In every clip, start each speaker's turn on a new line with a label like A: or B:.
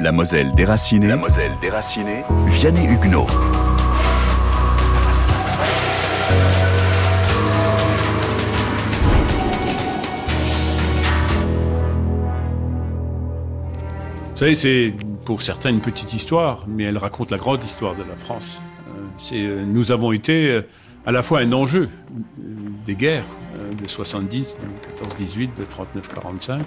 A: La Moselle déracinée. La Moselle déracinée. Vianney Huguenot.
B: Vous savez, c'est pour certains une petite histoire, mais elle raconte la grande histoire de la France. Euh, c'est, euh, nous avons été euh, à la fois un enjeu des guerres de 70, de 14-18, de 39-45,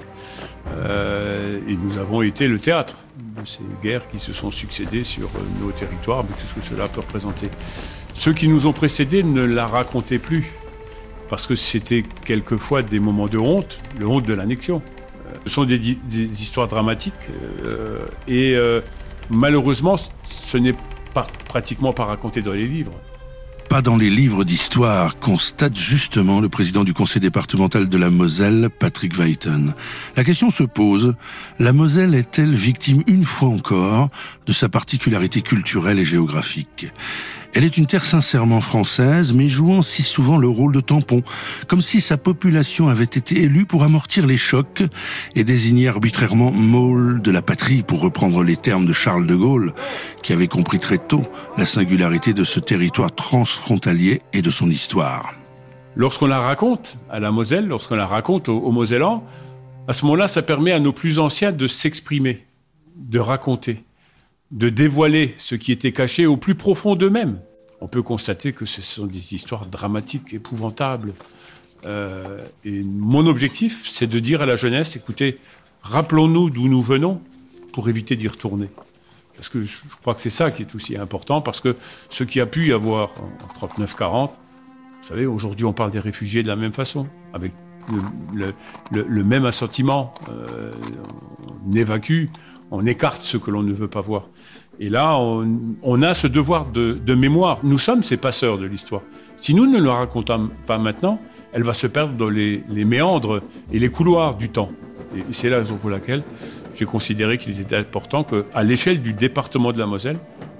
B: euh, et nous avons été le théâtre de ces guerres qui se sont succédées sur euh, nos territoires, avec tout ce que cela peut représenter. Ceux qui nous ont précédés ne la racontaient plus, parce que c'était quelquefois des moments de honte, le honte de l'annexion. Euh, Ce sont des, histoires dramatiques, euh, et malheureusement, ce n'est pratiquement pas raconté dans les livres.
C: Pas dans les livres d'histoire, constate justement le président du conseil départemental de la Moselle, Patrick Weiten. La question se pose, la Moselle est-elle victime une fois encore de sa particularité culturelle et géographique? Elle est une terre sincèrement française, mais jouant si souvent le rôle de tampon, comme si sa population avait été élue pour amortir les chocs et désigner arbitrairement Maule de la patrie, pour reprendre les termes de Charles de Gaulle, qui avait compris très tôt la singularité de ce territoire transfrontalier et de son histoire.
B: Lorsqu'on la raconte à la Moselle, lorsqu'on la raconte aux, aux Mosellans, à ce moment-là, ça permet à nos plus anciens de s'exprimer, de raconter, de dévoiler ce qui était caché au plus profond d'eux-mêmes. On peut constater que ce sont des histoires dramatiques, épouvantables. Euh, et mon objectif, c'est de dire à la jeunesse, écoutez, rappelons-nous d'où nous venons pour éviter d'y retourner. Parce que je crois que c'est ça qui est aussi important, parce que ce qui a pu y avoir en 39-40, vous savez, aujourd'hui, on parle des réfugiés de la même façon, avec le même assentiment. Euh, on évacue, on écarte ce que l'on ne veut pas voir. Et là, on, a ce devoir de, mémoire. Nous sommes ces passeurs de l'histoire. Si nous ne la racontons pas maintenant, elle va se perdre dans les, méandres et les couloirs du temps. Et c'est la raison pour laquelle j'ai considéré qu'il était important qu'à l'échelle du département de la Moselle,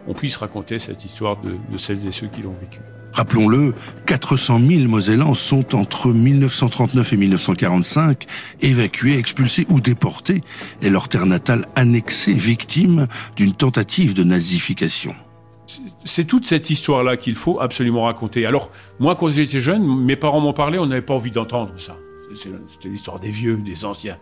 B: on puisse raconter cette histoire de celles et ceux qui l'ont vécue.
C: Rappelons-le, 400 000 Mosellans sont entre 1939 et 1945 évacués, expulsés ou déportés et leur terre natale annexée, victime d'une tentative de nazification.
B: c'est toute cette histoire-là qu'il faut absolument raconter. Alors, moi, quand j'étais jeune, mes parents m'en parlaient, on n'avait pas envie d'entendre ça. C'était l'histoire des vieux, des anciens.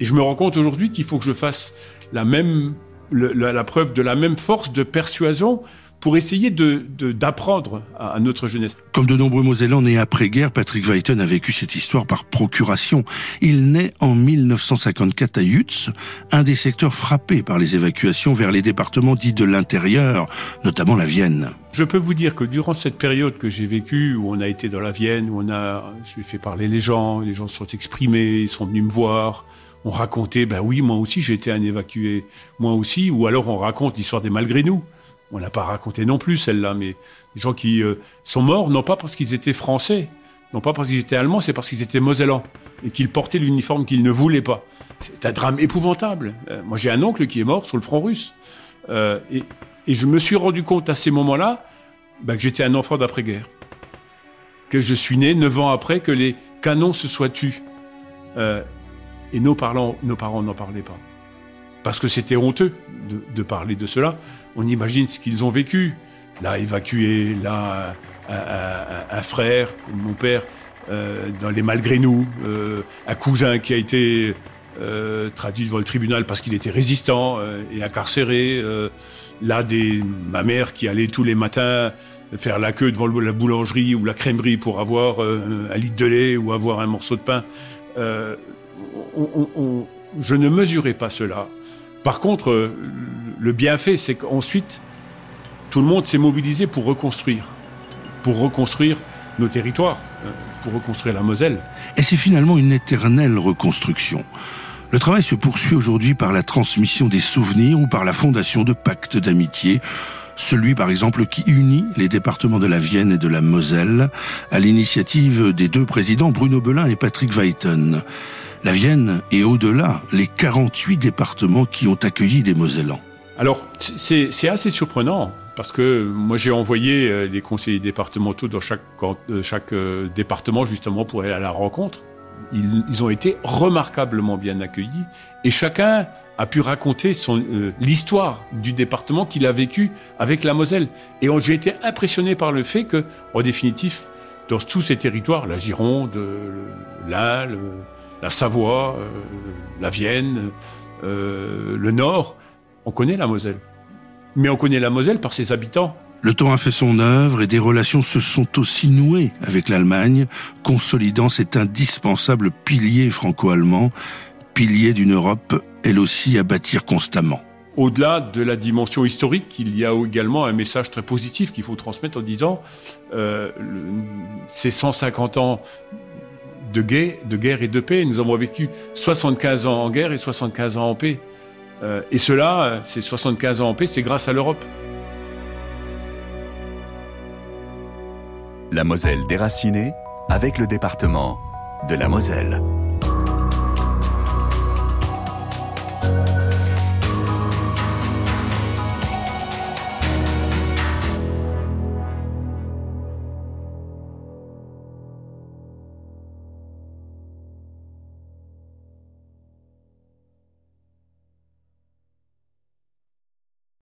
B: Et je me rends compte aujourd'hui qu'il faut que je fasse la même, la preuve de la même force de persuasion pour essayer de- de- d'apprendre à, à notre jeunesse.
C: Comme de nombreux Mosellans nés après-guerre, Patrick Weiten a vécu cette histoire par procuration. Il naît en 1954 à Yutz, un des secteurs frappés par les évacuations vers les départements dits de l'intérieur, notamment la Vienne.
B: Je peux vous dire que durant cette période que j'ai vécue, où on a été dans la Vienne, où on a, j'ai fait parler les gens, les gens se sont exprimés, ils sont venus me voir, on racontait, ben oui, moi aussi j'ai été un évacué, moi aussi, ou alors on raconte l'histoire des malgré nous. On l'a pas raconté non plus celle-là, mais des gens qui euh, sont morts non pas parce qu'ils étaient français, non pas parce qu'ils étaient allemands, c'est parce qu'ils étaient mosellans et qu'ils portaient l'uniforme qu'ils ne voulaient pas. C'est un drame épouvantable. Euh, moi j'ai un oncle qui est mort sur le front russe. Euh, et, je me suis rendu compte à ces moments-là ben, que j'étais un enfant d'après-guerre. Que je suis né neuf ans après que les canons se soient tus. Et nos parents n'en parlaient pas. Parce que c'était honteux de, parler de cela. On imagine ce qu'ils ont vécu. Là, évacué, là, un, frère, comme mon père, euh, dans les malgré nous, euh, un cousin qui a été euh, traduit devant le tribunal parce qu'il était résistant et incarcéré. là, ma mère qui allait tous les matins faire la queue devant la boulangerie ou la crèmerie pour avoir un litre de lait ou avoir un morceau de pain. Je ne mesurais pas cela. Par contre, euh, le bienfait, c'est qu'ensuite, tout le monde s'est mobilisé pour reconstruire, pour reconstruire nos territoires, euh, pour reconstruire la Moselle.
C: Et c'est finalement une éternelle reconstruction. Le travail se poursuit aujourd'hui par la transmission des souvenirs ou par la fondation de pactes d'amitié. Celui, par exemple, qui unit les départements de la Vienne et de la Moselle à l'initiative des deux présidents Bruno Belin et Patrick Weiten. La Vienne et au-delà les 48 départements qui ont accueilli des Mosellans.
B: Alors, c'est assez surprenant parce que moi j'ai envoyé euh, des conseillers départementaux dans chaque, euh, euh, département justement pour aller à la rencontre ils, ont été remarquablement bien accueillis et chacun a pu raconter euh, l'histoire du département qu'il a vécu avec la Moselle. Et j'ai été impressionné par le fait que, en définitive, dans tous ces territoires, la Gironde, l'Ain, la Savoie, euh, la Vienne, euh, le Nord, on connaît la Moselle. Mais on connaît la Moselle par ses habitants.
C: Le temps a fait son œuvre et des relations se sont aussi nouées avec l'Allemagne, consolidant cet indispensable pilier franco-allemand, pilier d'une Europe elle aussi à bâtir constamment.
B: Au-delà de la dimension historique, il y a également un message très positif qu'il faut transmettre en disant euh, ces 150 ans de guerre, de guerre et de paix, nous avons vécu 75 ans en guerre et 75 ans en paix. Euh, et cela, ces 75 ans en paix, c'est grâce à l'Europe.
A: La Moselle déracinée avec le département de la Moselle.